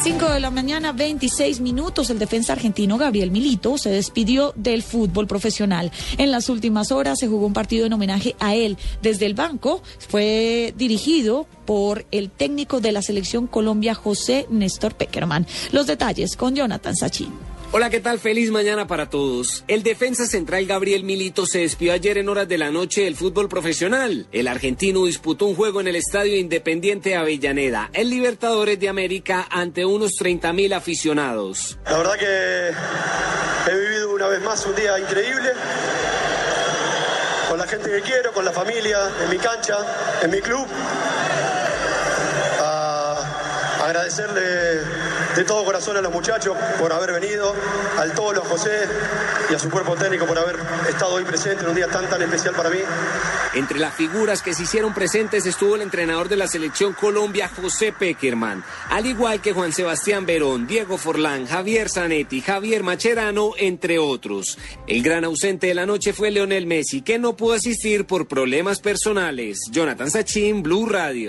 5 de la mañana, 26 minutos. El defensa argentino Gabriel Milito se despidió del fútbol profesional. En las últimas horas se jugó un partido en homenaje a él. Desde el banco fue dirigido por el técnico de la selección Colombia, José Néstor Peckerman. Los detalles con Jonathan Sachin. Hola, ¿qué tal? Feliz mañana para todos. El defensa central Gabriel Milito se despidió ayer en horas de la noche del fútbol profesional. El argentino disputó un juego en el Estadio Independiente Avellaneda, el Libertadores de América, ante unos 30 mil aficionados. La verdad que he vivido una vez más un día increíble. Con la gente que quiero, con la familia, en mi cancha, en mi club. Agradecerle de todo corazón a los muchachos por haber venido, al Tolo, a José y a su cuerpo técnico por haber estado hoy presente en un día tan tan especial para mí. Entre las figuras que se hicieron presentes estuvo el entrenador de la selección Colombia, José Peckerman, al igual que Juan Sebastián Verón, Diego Forlán, Javier Zanetti, Javier Macherano, entre otros. El gran ausente de la noche fue Leonel Messi, que no pudo asistir por problemas personales. Jonathan Sachin, Blue Radio.